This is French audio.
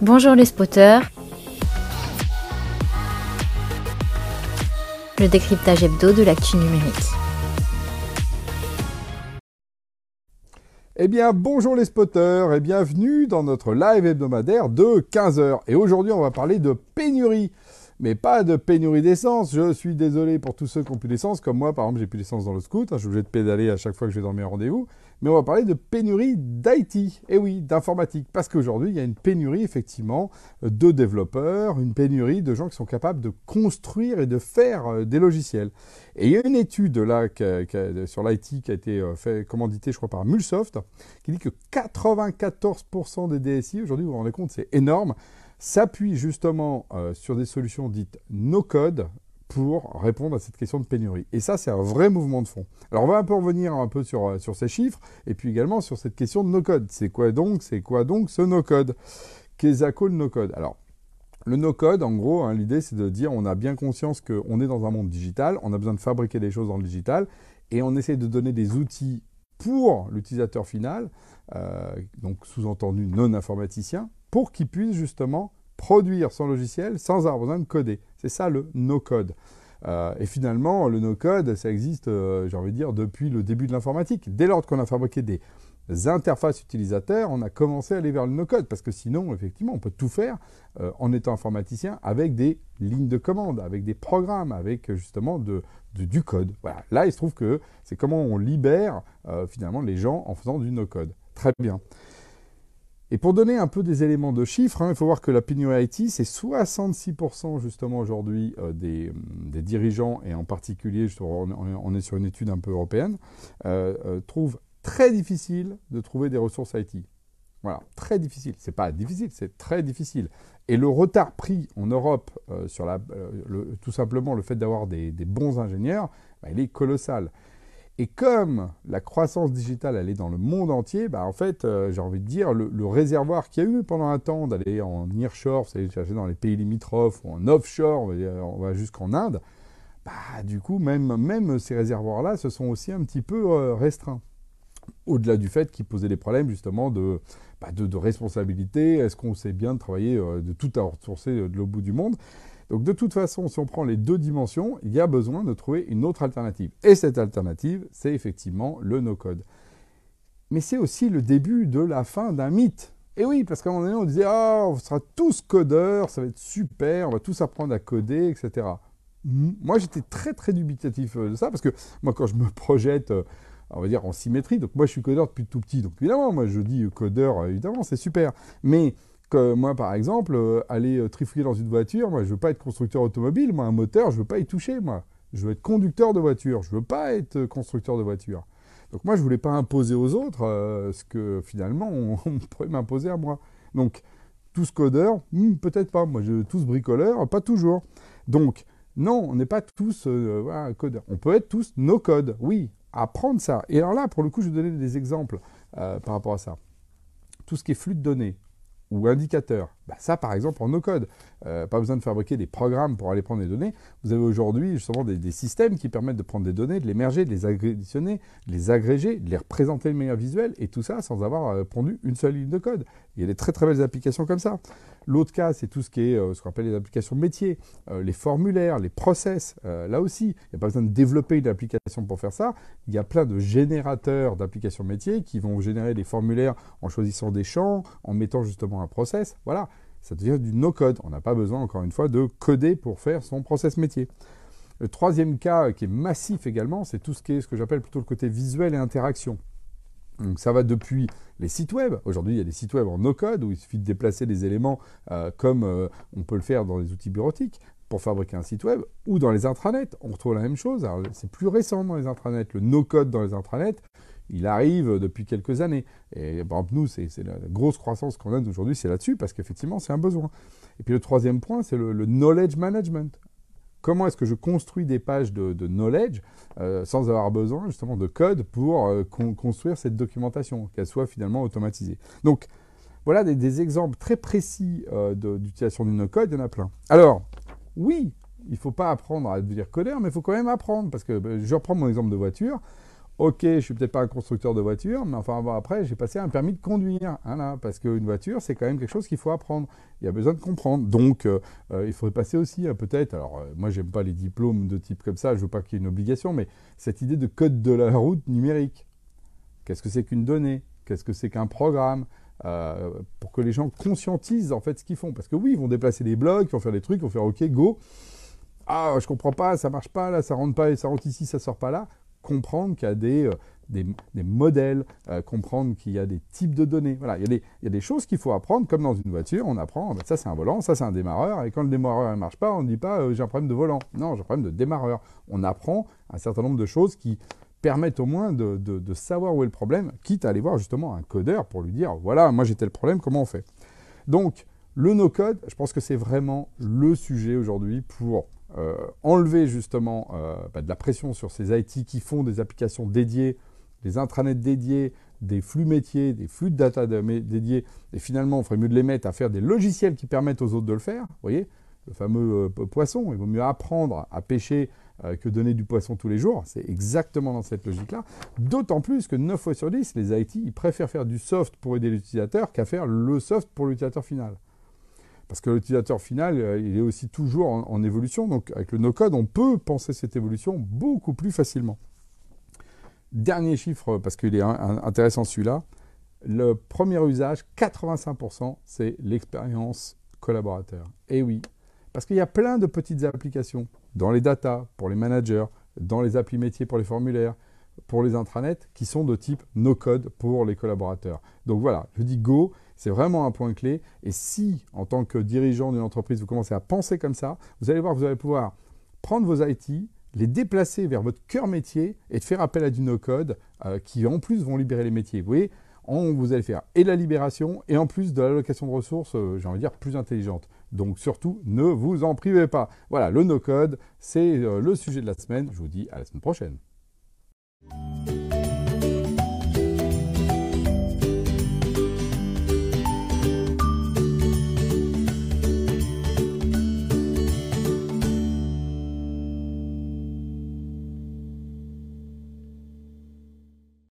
Bonjour les spotters. Le décryptage hebdo de l'actu numérique. Eh bien, bonjour les spotters et bienvenue dans notre live hebdomadaire de 15h. Et aujourd'hui, on va parler de pénurie mais pas de pénurie d'essence. Je suis désolé pour tous ceux qui ont plus d'essence, comme moi, par exemple, j'ai plus d'essence dans le scout, hein, je suis obligé de pédaler à chaque fois que je vais dans mes rendez-vous. Mais on va parler de pénurie d'IT, et eh oui, d'informatique, parce qu'aujourd'hui, il y a une pénurie, effectivement, de développeurs, une pénurie de gens qui sont capables de construire et de faire euh, des logiciels. Et il y a une étude sur l'IT qui a été euh, commanditée, je crois, par Mulsoft, qui dit que 94% des DSI, aujourd'hui, vous vous rendez compte, c'est énorme, s'appuie justement euh, sur des solutions dites no-code pour répondre à cette question de pénurie. Et ça, c'est un vrai mouvement de fond. Alors, on va un peu revenir un peu sur, euh, sur ces chiffres, et puis également sur cette question de no-code. C'est quoi donc C'est quoi donc ce no-code? Qu'est-ce que le no-code? Alors, le no-code, en gros, hein, l'idée, c'est de dire on a bien conscience qu'on est dans un monde digital, on a besoin de fabriquer des choses dans le digital, et on essaie de donner des outils pour l'utilisateur final, euh, donc sous-entendu non informaticien, pour qu'il puisse justement produire son logiciel sans avoir besoin de coder. C'est ça le no-code. Euh, et finalement, le no-code, ça existe, euh, j'ai envie de dire, depuis le début de l'informatique. Dès lors qu'on a fabriqué des interfaces utilisateurs, on a commencé à aller vers le no-code, parce que sinon, effectivement, on peut tout faire euh, en étant informaticien avec des lignes de commande, avec des programmes, avec justement de, du code. Là, il se trouve que c'est comment on libère finalement les gens en faisant du no-code. Très bien. Et pour donner un peu des éléments de chiffres, hein, il faut voir que la IT, c'est 66% justement aujourd'hui euh, des, dirigeants, et en particulier, on, est sur une étude un peu européenne, euh, euh, trouvent très difficile de trouver des ressources IT. Voilà, très difficile. C'est pas difficile, c'est très difficile. Et le retard pris en Europe sur tout simplement le fait d'avoir des, bons ingénieurs, bah, il est colossal. Et comme la croissance digitale, elle est dans le monde entier, bah en fait, euh, j'ai envie de dire, le, réservoir qu'il y a eu pendant un temps d'aller en nearshore, c'est-à-dire chercher dans les pays limitrophes, ou en offshore, on va, jusqu'en Inde, bah, du coup, même, ces réservoirs-là se sont aussi un petit peu euh, restreints. Au-delà du fait qu'ils posaient des problèmes justement de, bah, responsabilité, est-ce qu'on sait bien de travailler, euh, de tout à ressourcer de l'autre bout du monde? Donc de toute façon, si on prend les deux dimensions, il y a besoin de trouver une autre alternative. Et cette alternative, c'est effectivement le no-code. Mais c'est aussi le début de la fin d'un mythe. Et oui, parce qu'à un moment donné, on disait Ah, on sera tous codeurs, ça va être super, on va tous apprendre à coder, etc. Moi, j'étais très, très dubitatif euh, de ça, parce que moi, quand je me projette, euh, on va dire en symétrie, donc moi, je suis codeur depuis tout petit. Donc évidemment, moi, je dis codeur, évidemment, c'est super. Mais que moi, par exemple, euh, aller euh, trifouiller dans une voiture, moi, je veux pas être constructeur automobile. Moi, un moteur, je veux pas y toucher, moi. Je veux être conducteur de voiture. Je veux pas être euh, constructeur de voiture. Donc moi, je voulais pas imposer aux autres ce que finalement on, pourrait m'imposer à moi. Donc tous codeurs, hmm, peut-être pas. Moi, je, tous bricoleurs, pas toujours. Donc non, on n'est pas tous codeurs. On peut être tous no code. Oui, apprendre ça. Et alors là, pour le coup, je vais donner des exemples par rapport à ça. Tout ce qui est flux de données, ou indicateur. Bah, ça, par exemple, en no-code. Euh, pas besoin de fabriquer des programmes pour aller prendre des données. Vous avez aujourd'hui justement des, systèmes qui permettent de prendre des données, de les merger, de les additionner, de les agréger, de les représenter de manière visuelle, et tout ça sans avoir euh, une seule ligne de code. Il y a des très très belles applications comme ça. L'autre cas, c'est tout ce qui est euh, ce qu'on appelle les applications métiers, les formulaires, les process. là aussi, il n'y a pas besoin de développer une application pour faire ça. Il y a plein de générateurs d'applications métiers qui vont générer des formulaires en choisissant des champs, en mettant justement un process. Voilà ça devient du no-code. On n'a pas besoin, encore une fois, de coder pour faire son process métier. Le troisième cas qui est massif également, c'est tout ce qui est ce que j'appelle plutôt le côté visuel et interaction. Donc ça va depuis les sites web. Aujourd'hui, il y a des sites web en no-code où il suffit de déplacer des éléments euh, comme euh, on peut le faire dans les outils bureautiques pour fabriquer un site web ou dans les intranets. On retrouve la même chose. C'est plus récent dans les intranets. Le no-code dans les intranets, il arrive depuis quelques années. Et nous, c'est la grosse croissance qu'on a aujourd'hui, c'est là-dessus, parce qu'effectivement, c'est un besoin. Et puis le troisième point, c'est le, knowledge management. Comment est-ce que je construis des pages de, knowledge euh, sans avoir besoin justement de code pour euh, construire cette documentation, qu'elle soit finalement automatisée. Donc voilà des, exemples très précis euh, d'utilisation du no-code, il y en a plein. Alors, oui, il ne faut pas apprendre à devenir codeur, mais il faut quand même apprendre, parce que je reprends mon exemple de voiture. Ok, je suis peut-être pas un constructeur de voiture, mais enfin après, j'ai passé un permis de conduire, hein, parce qu'une voiture, c'est quand même quelque chose qu'il faut apprendre. Il y a besoin de comprendre. Donc, euh, euh, il faudrait passer aussi, hein, peut-être. Alors, euh, moi, j'aime pas les diplômes de type comme ça. Je veux pas qu'il y ait une obligation, mais cette idée de code de la route numérique. Qu'est-ce que c'est qu'une donnée? Qu'est-ce que c'est qu'un programme? Pour que les gens conscientisent en fait ce qu'ils font. Parce que oui, ils vont déplacer des blocs, ils vont faire des trucs, ils vont faire OK, go. Ah, je comprends pas, ça marche pas là, ça rentre pas, ça rentre ici, ça sort pas là comprendre qu'il y a des, euh, des, modèles, euh, comprendre qu'il y a des types de données. Voilà, il y a des, il y a des choses qu'il faut apprendre, comme dans une voiture, on apprend, ben, ça c'est un volant, ça c'est un démarreur, et quand le démarreur ne marche pas, on ne dit pas euh, j'ai un problème de volant. Non, j'ai un problème de démarreur. On apprend un certain nombre de choses qui permettent au moins de, de, de savoir où est le problème, quitte à aller voir justement un codeur pour lui dire voilà, moi j'ai tel problème, comment on fait? Donc, le no-code, je pense que c'est vraiment le sujet aujourd'hui pour euh, enlever justement euh, bah, de la pression sur ces IT qui font des applications dédiées, des intranets dédiés, des flux métiers, des flux de data dédiés, et finalement, on ferait mieux de les mettre à faire des logiciels qui permettent aux autres de le faire. Vous voyez, le fameux euh, poisson, il vaut mieux apprendre à pêcher que donner du poisson tous les jours. C'est exactement dans cette logique-là. D'autant plus que 9 fois sur 10, les IT, ils préfèrent faire du soft pour aider l'utilisateur qu'à faire le soft pour l'utilisateur final. Parce que l'utilisateur final, euh, il est aussi toujours en, évolution. Donc avec le no-code, on peut penser cette évolution beaucoup plus facilement. Dernier chiffre, parce qu'il est intéressant celui-là. Le premier usage, 85%, c'est l'expérience collaborateur. Et oui, parce qu'il y a plein de petites applications dans les data, pour les managers, dans les applis métiers pour les formulaires, pour les intranets, qui sont de type no-code pour les collaborateurs. Donc voilà, je dis go, c'est vraiment un point clé. Et si, en tant que dirigeant d'une entreprise, vous commencez à penser comme ça, vous allez voir vous allez pouvoir prendre vos IT, les déplacer vers votre cœur métier et faire appel à du no-code euh, qui, en plus, vont libérer les métiers. Vous voyez, vous allez faire et la libération et en plus de l'allocation de ressources, euh, j'ai envie de dire, plus intelligente. Donc surtout, ne vous en privez pas. Voilà, le no-code, c'est euh, le sujet de la semaine. Je vous dis à la semaine prochaine.